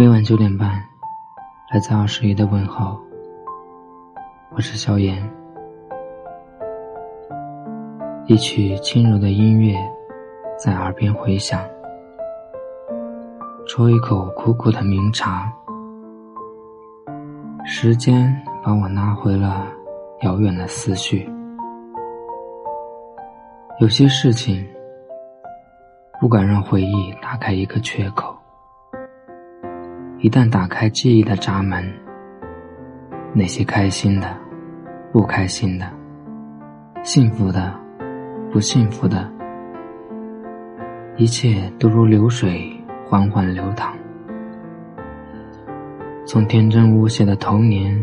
每晚九点半，来自二十一的问候。我是萧炎。一曲轻柔的音乐在耳边回响，抽一口苦苦的茗茶。时间把我拉回了遥远的思绪。有些事情，不敢让回忆打开一个缺口。一旦打开记忆的闸门，那些开心的、不开心的、幸福的、不幸福的，一切都如流水缓缓流淌。从天真无邪的童年，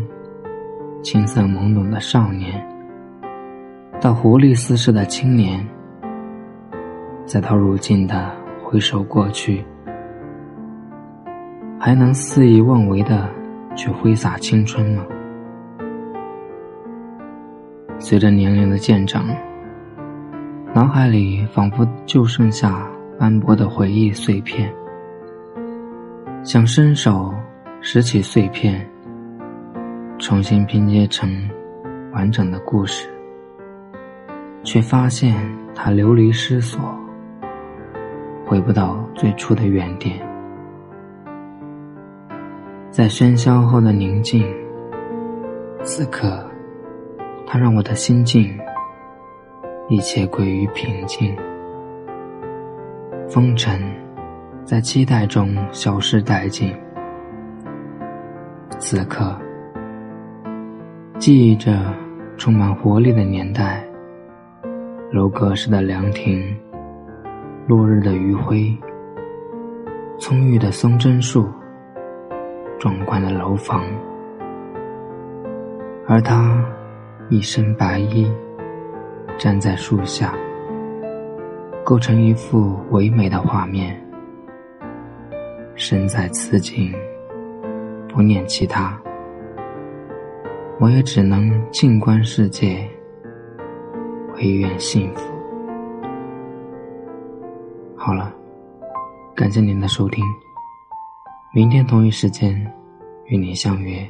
青涩懵懂的少年，到活力四射的青年，再到如今的回首过去。还能肆意妄为的去挥洒青春吗？随着年龄的渐长，脑海里仿佛就剩下斑驳的回忆碎片。想伸手拾起碎片，重新拼接成完整的故事，却发现它流离失所，回不到最初的原点。在喧嚣后的宁静，此刻，它让我的心境一切归于平静。风尘在期待中消失殆尽。此刻，记忆着充满活力的年代，楼阁式的凉亭，落日的余晖，葱郁的松针树。壮观的楼房，而他一身白衣，站在树下，构成一幅唯美的画面。身在此景，不念其他，我也只能静观世界，唯愿幸福。好了，感谢您的收听。明天同一时间，与您相约。